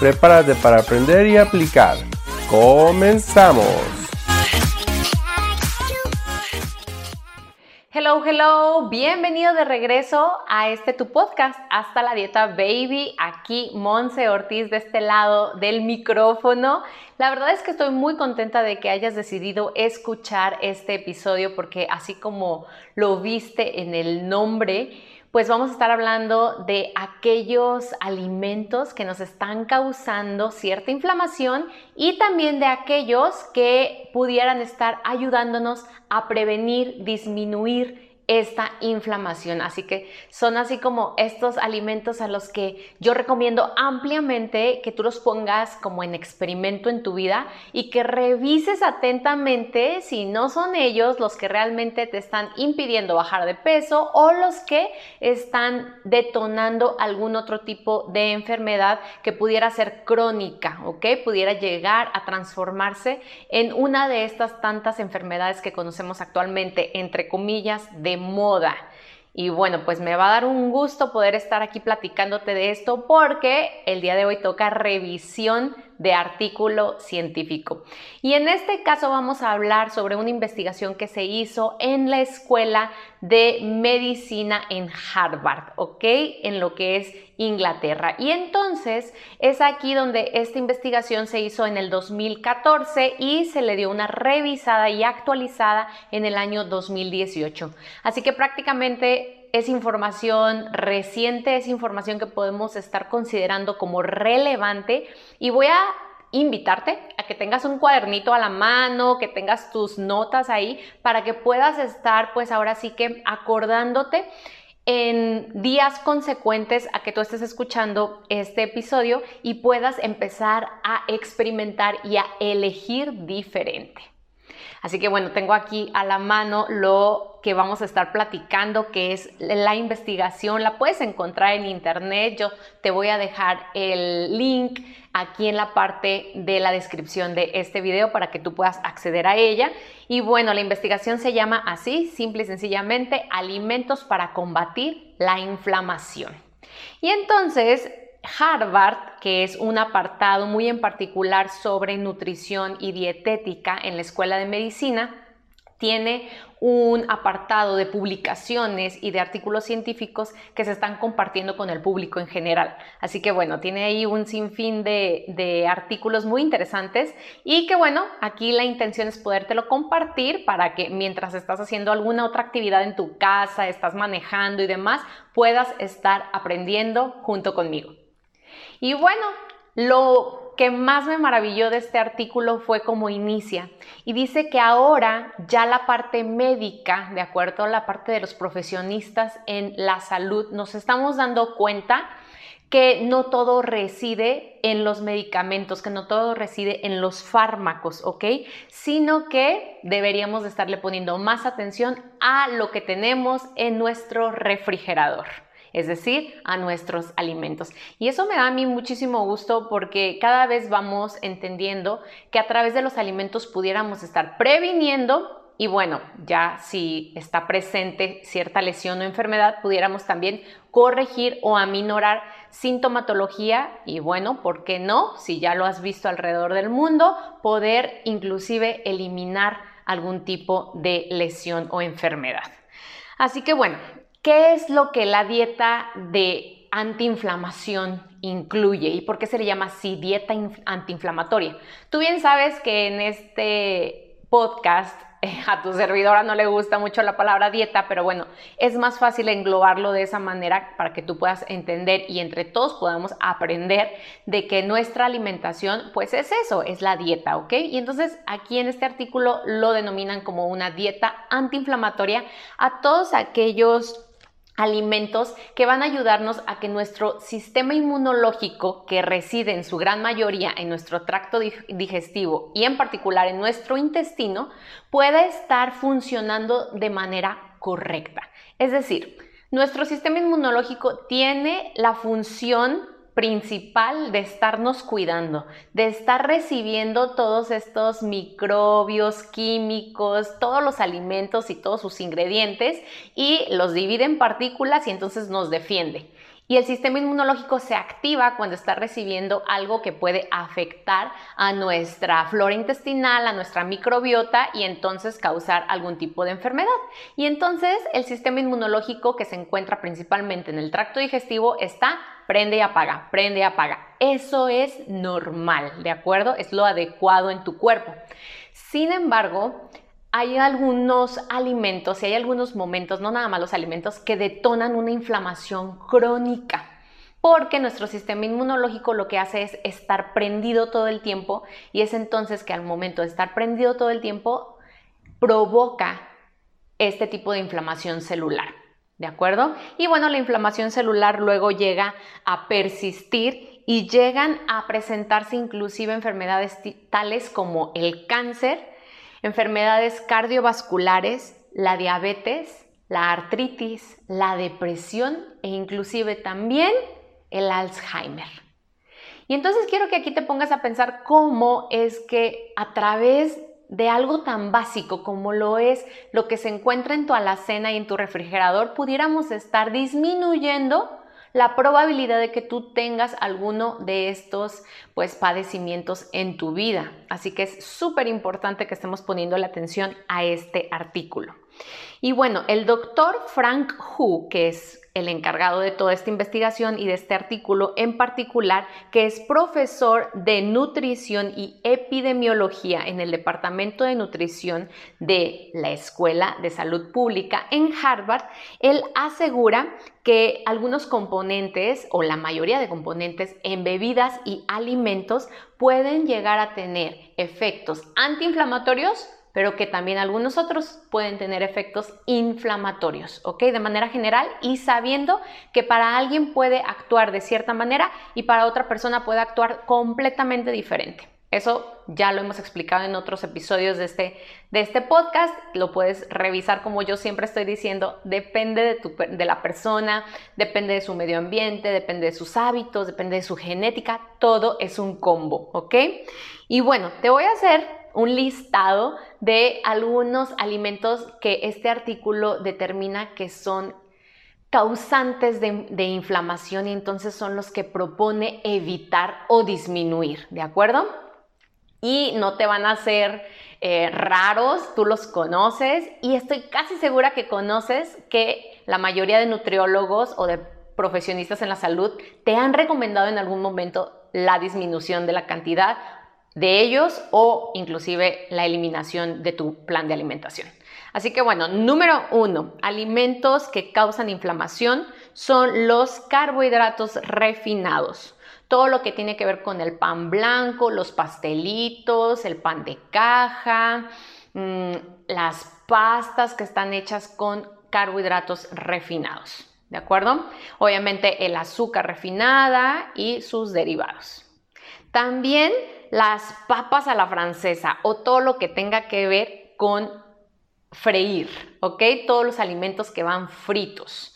Prepárate para aprender y aplicar. ¡Comenzamos! Hello, hello, bienvenido de regreso a este tu podcast, Hasta la Dieta Baby. Aquí Monse Ortiz de este lado del micrófono. La verdad es que estoy muy contenta de que hayas decidido escuchar este episodio porque así como lo viste en el nombre, pues vamos a estar hablando de aquellos alimentos que nos están causando cierta inflamación y también de aquellos que pudieran estar ayudándonos a prevenir, disminuir esta inflamación. Así que son así como estos alimentos a los que yo recomiendo ampliamente que tú los pongas como en experimento en tu vida y que revises atentamente si no son ellos los que realmente te están impidiendo bajar de peso o los que están detonando algún otro tipo de enfermedad que pudiera ser crónica, ¿ok? Pudiera llegar a transformarse en una de estas tantas enfermedades que conocemos actualmente, entre comillas, de moda. Y bueno, pues me va a dar un gusto poder estar aquí platicándote de esto porque el día de hoy toca revisión de artículo científico. Y en este caso vamos a hablar sobre una investigación que se hizo en la Escuela de Medicina en Harvard, ¿ok? En lo que es Inglaterra. Y entonces es aquí donde esta investigación se hizo en el 2014 y se le dio una revisada y actualizada en el año 2018. Así que prácticamente es información reciente, es información que podemos estar considerando como relevante y voy a invitarte a que tengas un cuadernito a la mano, que tengas tus notas ahí para que puedas estar pues ahora sí que acordándote en días consecuentes a que tú estés escuchando este episodio y puedas empezar a experimentar y a elegir diferente. Así que bueno, tengo aquí a la mano lo que vamos a estar platicando, que es la investigación. La puedes encontrar en internet. Yo te voy a dejar el link aquí en la parte de la descripción de este video para que tú puedas acceder a ella. Y bueno, la investigación se llama así, simple y sencillamente, alimentos para combatir la inflamación. Y entonces Harvard, que es un apartado muy en particular sobre nutrición y dietética en la Escuela de Medicina, tiene un apartado de publicaciones y de artículos científicos que se están compartiendo con el público en general. Así que bueno, tiene ahí un sinfín de, de artículos muy interesantes y que bueno, aquí la intención es podértelo compartir para que mientras estás haciendo alguna otra actividad en tu casa, estás manejando y demás, puedas estar aprendiendo junto conmigo. Y bueno, lo que más me maravilló de este artículo fue cómo inicia. Y dice que ahora ya la parte médica, de acuerdo a la parte de los profesionistas en la salud, nos estamos dando cuenta que no todo reside en los medicamentos, que no todo reside en los fármacos, ¿ok? Sino que deberíamos de estarle poniendo más atención a lo que tenemos en nuestro refrigerador es decir, a nuestros alimentos. Y eso me da a mí muchísimo gusto porque cada vez vamos entendiendo que a través de los alimentos pudiéramos estar previniendo y bueno, ya si está presente cierta lesión o enfermedad, pudiéramos también corregir o aminorar sintomatología y bueno, ¿por qué no? Si ya lo has visto alrededor del mundo, poder inclusive eliminar algún tipo de lesión o enfermedad. Así que bueno, ¿Qué es lo que la dieta de antiinflamación incluye y por qué se le llama así dieta antiinflamatoria? Tú bien sabes que en este podcast a tu servidora no le gusta mucho la palabra dieta, pero bueno, es más fácil englobarlo de esa manera para que tú puedas entender y entre todos podamos aprender de que nuestra alimentación pues es eso, es la dieta, ¿ok? Y entonces aquí en este artículo lo denominan como una dieta antiinflamatoria a todos aquellos alimentos que van a ayudarnos a que nuestro sistema inmunológico, que reside en su gran mayoría en nuestro tracto digestivo y en particular en nuestro intestino, pueda estar funcionando de manera correcta. Es decir, nuestro sistema inmunológico tiene la función principal de estarnos cuidando, de estar recibiendo todos estos microbios, químicos, todos los alimentos y todos sus ingredientes y los divide en partículas y entonces nos defiende. Y el sistema inmunológico se activa cuando está recibiendo algo que puede afectar a nuestra flora intestinal, a nuestra microbiota y entonces causar algún tipo de enfermedad. Y entonces el sistema inmunológico que se encuentra principalmente en el tracto digestivo está prende y apaga, prende y apaga. Eso es normal, ¿de acuerdo? Es lo adecuado en tu cuerpo. Sin embargo, hay algunos alimentos y hay algunos momentos, no nada más los alimentos, que detonan una inflamación crónica. Porque nuestro sistema inmunológico lo que hace es estar prendido todo el tiempo y es entonces que al momento de estar prendido todo el tiempo provoca este tipo de inflamación celular. ¿De acuerdo? Y bueno, la inflamación celular luego llega a persistir y llegan a presentarse inclusive enfermedades tales como el cáncer, enfermedades cardiovasculares, la diabetes, la artritis, la depresión e inclusive también el Alzheimer. Y entonces quiero que aquí te pongas a pensar cómo es que a través de algo tan básico como lo es lo que se encuentra en tu alacena y en tu refrigerador, pudiéramos estar disminuyendo la probabilidad de que tú tengas alguno de estos pues padecimientos en tu vida. Así que es súper importante que estemos poniendo la atención a este artículo. Y bueno, el doctor Frank Hu, que es el encargado de toda esta investigación y de este artículo en particular, que es profesor de nutrición y epidemiología en el Departamento de Nutrición de la Escuela de Salud Pública en Harvard, él asegura que algunos componentes o la mayoría de componentes en bebidas y alimentos pueden llegar a tener efectos antiinflamatorios pero que también algunos otros pueden tener efectos inflamatorios, ¿ok? De manera general y sabiendo que para alguien puede actuar de cierta manera y para otra persona puede actuar completamente diferente. Eso ya lo hemos explicado en otros episodios de este, de este podcast. Lo puedes revisar como yo siempre estoy diciendo. Depende de, tu, de la persona, depende de su medio ambiente, depende de sus hábitos, depende de su genética. Todo es un combo, ¿ok? Y bueno, te voy a hacer un listado de algunos alimentos que este artículo determina que son causantes de, inflamación y entonces son los que propone evitar o disminuir, ¿de acuerdo? Y no te van a ser eh, raros, tú los conoces y estoy casi segura que conoces que la mayoría de nutriólogos o de profesionistas en la salud te han recomendado en algún momento la disminución de la cantidad de ellos o inclusive la eliminación de tu plan de alimentación. Así que bueno, número uno, alimentos que causan inflamación son los carbohidratos refinados. Todo lo que tiene que ver con el pan blanco, los pastelitos, el pan de caja, mm, las pastas que están hechas con carbohidratos refinados. ¿De acuerdo? Obviamente el azúcar refinada y sus derivados. También las papas a la francesa o todo lo que tenga que ver con freír, ¿ok? Todos los alimentos que van fritos.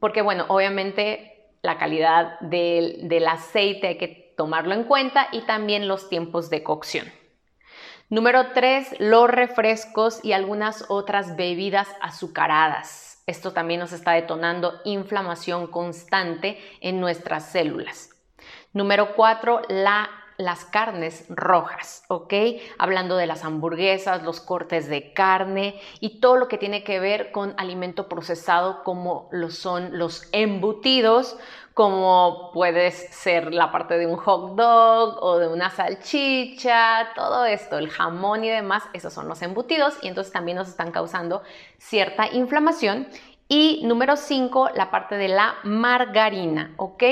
Porque bueno, obviamente la calidad del, del aceite hay que tomarlo en cuenta y también los tiempos de cocción. Número 3, los refrescos y algunas otras bebidas azucaradas. Esto también nos está detonando inflamación constante en nuestras células. Número 4, la las carnes rojas, ¿ok? Hablando de las hamburguesas, los cortes de carne y todo lo que tiene que ver con alimento procesado como lo son los embutidos, como puede ser la parte de un hot dog o de una salchicha, todo esto, el jamón y demás, esos son los embutidos y entonces también nos están causando cierta inflamación. Y número 5, la parte de la margarina, ¿ok?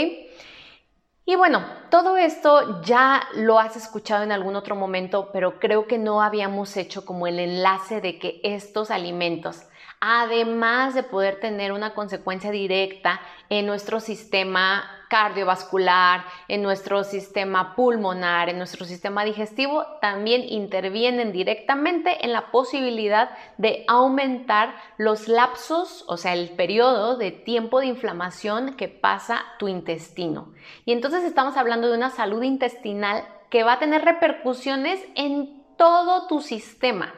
Y bueno, todo esto ya lo has escuchado en algún otro momento, pero creo que no habíamos hecho como el enlace de que estos alimentos, además de poder tener una consecuencia directa en nuestro sistema cardiovascular, en nuestro sistema pulmonar, en nuestro sistema digestivo, también intervienen directamente en la posibilidad de aumentar los lapsos, o sea, el periodo de tiempo de inflamación que pasa tu intestino. Y entonces estamos hablando de una salud intestinal que va a tener repercusiones en todo tu sistema.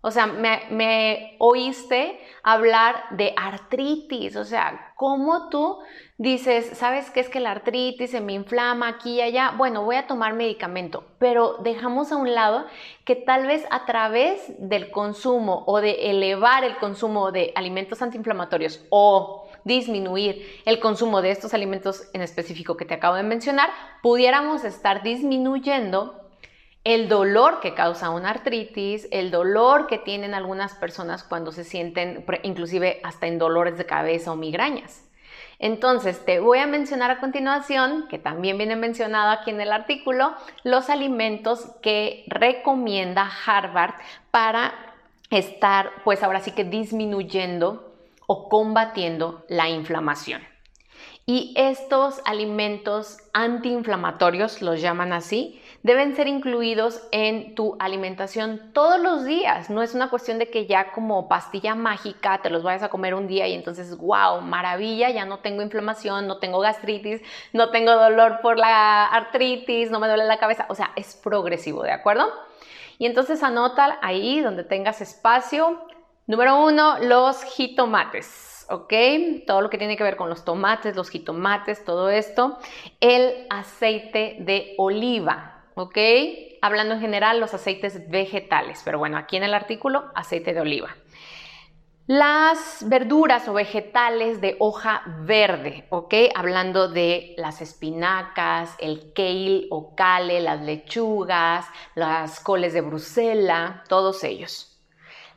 O sea, me, oíste hablar de artritis, o sea, ¿cómo tú dices, sabes qué es que la artritis se me inflama aquí y allá? Bueno, voy a tomar medicamento, pero dejamos a un lado que tal vez a través del consumo o de elevar el consumo de alimentos antiinflamatorios o disminuir el consumo de estos alimentos en específico que te acabo de mencionar, pudiéramos estar disminuyendo el dolor que causa una artritis, el dolor que tienen algunas personas cuando se sienten inclusive hasta en dolores de cabeza o migrañas. Entonces, te voy a mencionar a continuación, que también viene mencionado aquí en el artículo, los alimentos que recomienda Harvard para estar, pues ahora sí que disminuyendo o combatiendo la inflamación. Y estos alimentos antiinflamatorios, los llaman así, deben ser incluidos en tu alimentación todos los días. No es una cuestión de que ya como pastilla mágica te los vayas a comer un día y entonces, wow, maravilla, ya no tengo inflamación, no tengo gastritis, no tengo dolor por la artritis, no me duele la cabeza. O sea, es progresivo, ¿de acuerdo? Y entonces anota ahí donde tengas espacio. Número uno, los jitomates. ¿ok? Todo lo que tiene que ver con los tomates, los jitomates, todo esto. El aceite de oliva, ¿ok? Hablando en general, los aceites vegetales, pero bueno, aquí en el artículo, aceite de oliva. Las verduras o vegetales de hoja verde, ¿ok? Hablando de las espinacas, el kale o kale, las lechugas, las coles de Bruselas, todos ellos.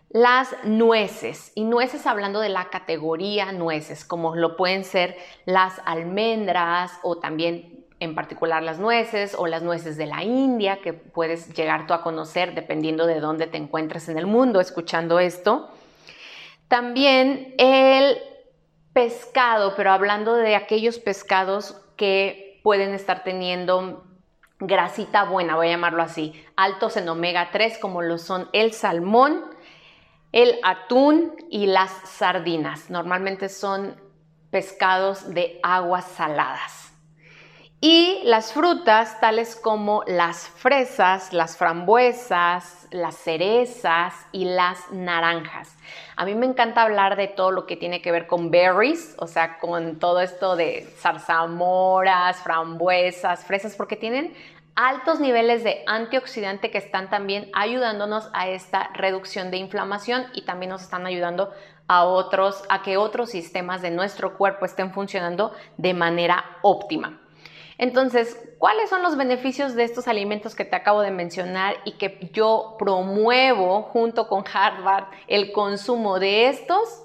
Las nueces, y nueces hablando de la categoría nueces, como lo pueden ser las almendras o también en particular las nueces o las nueces de la India, que puedes llegar tú a conocer dependiendo de dónde te encuentres en el mundo escuchando esto. También el pescado, pero hablando de aquellos pescados que pueden estar teniendo grasita buena, voy a llamarlo así, altos en omega 3 como lo son el salmón, el atún y las sardinas. Normalmente son pescados de aguas saladas. Y las frutas tales como las fresas, las frambuesas, las cerezas y las naranjas. A mí me encanta hablar de todo lo que tiene que ver con berries, o sea, con todo esto de zarzamoras, frambuesas, fresas, porque tienen altos niveles de antioxidante que están también ayudándonos a esta reducción de inflamación y también nos están ayudando a otros a que otros sistemas de nuestro cuerpo estén funcionando de manera óptima. Entonces, ¿cuáles son los beneficios de estos alimentos que te acabo de mencionar y que yo promuevo junto con Harvard el consumo de estos?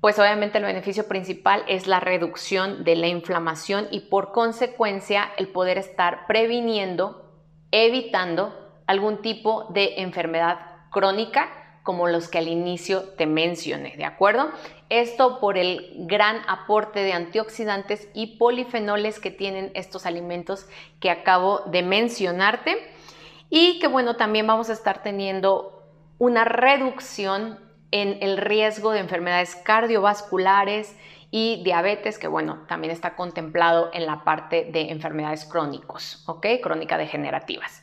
Pues obviamente el beneficio principal es la reducción de la inflamación y por consecuencia el poder estar previniendo, evitando algún tipo de enfermedad crónica como los que al inicio te mencioné, ¿de acuerdo? Esto por el gran aporte de antioxidantes y polifenoles que tienen estos alimentos que acabo de mencionarte y que bueno, también vamos a estar teniendo una reducción en el riesgo de enfermedades cardiovasculares y diabetes, que bueno, también está contemplado en la parte de enfermedades crónicos, ¿ok? Crónica degenerativas.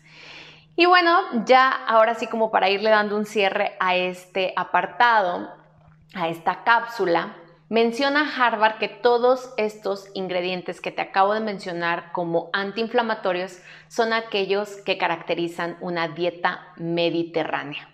Y bueno, ya ahora sí como para irle dando un cierre a este apartado, a esta cápsula, menciona Harvard que todos estos ingredientes que te acabo de mencionar como antiinflamatorios son aquellos que caracterizan una dieta mediterránea.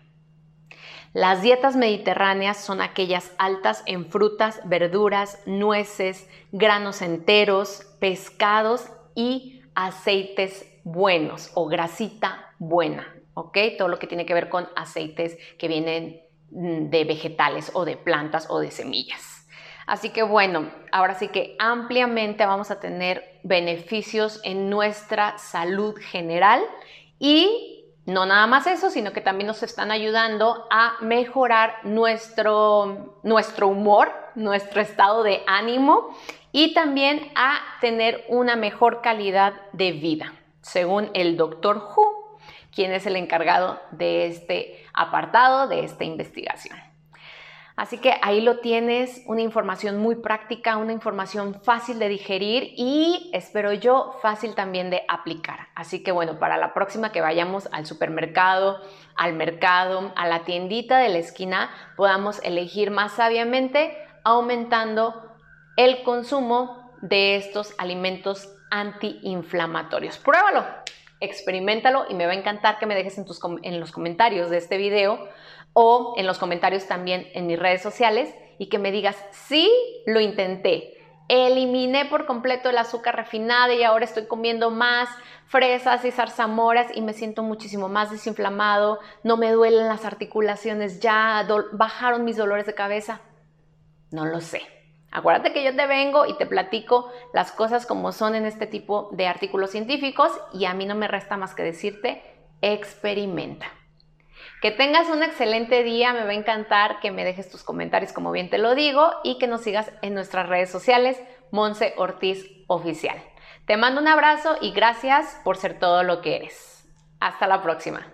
Las dietas mediterráneas son aquellas altas en frutas, verduras, nueces, granos enteros, pescados y aceites buenos o grasita buena, ¿ok? Todo lo que tiene que ver con aceites que vienen mm, de vegetales o de plantas o de semillas. Así que bueno, ahora sí que ampliamente vamos a tener beneficios en nuestra salud general y No nada más eso, sino que también nos están ayudando a mejorar nuestro, nuestro humor, nuestro estado de ánimo y también a tener una mejor calidad de vida, según el doctor Hu, quien es el encargado de este apartado, de esta investigación. Así que ahí lo tienes, una información muy práctica, una información fácil de digerir y espero yo fácil también de aplicar. Así que bueno, para la próxima que vayamos al supermercado, al mercado, a la tiendita de la esquina, podamos elegir más sabiamente aumentando el consumo de estos alimentos antiinflamatorios. Pruébalo, experimentalo y me va a encantar que me dejes en, tus, en los comentarios de este video o en los comentarios también en mis redes sociales y que me digas, sí, lo intenté. Eliminé por completo el azúcar refinada y ahora estoy comiendo más fresas y zarzamoras y me siento muchísimo más desinflamado, no me duelen las articulaciones ya, bajaron mis dolores de cabeza. No lo sé. Acuérdate que yo te vengo y te platico las cosas como son en este tipo de artículos científicos y a mí no me resta más que decirte, experimenta. Que tengas un excelente día, me va a encantar que me dejes tus comentarios como bien te lo digo y que nos sigas en nuestras redes sociales, Monse Ortiz Oficial. Te mando un abrazo y gracias por ser todo lo que eres. Hasta la próxima.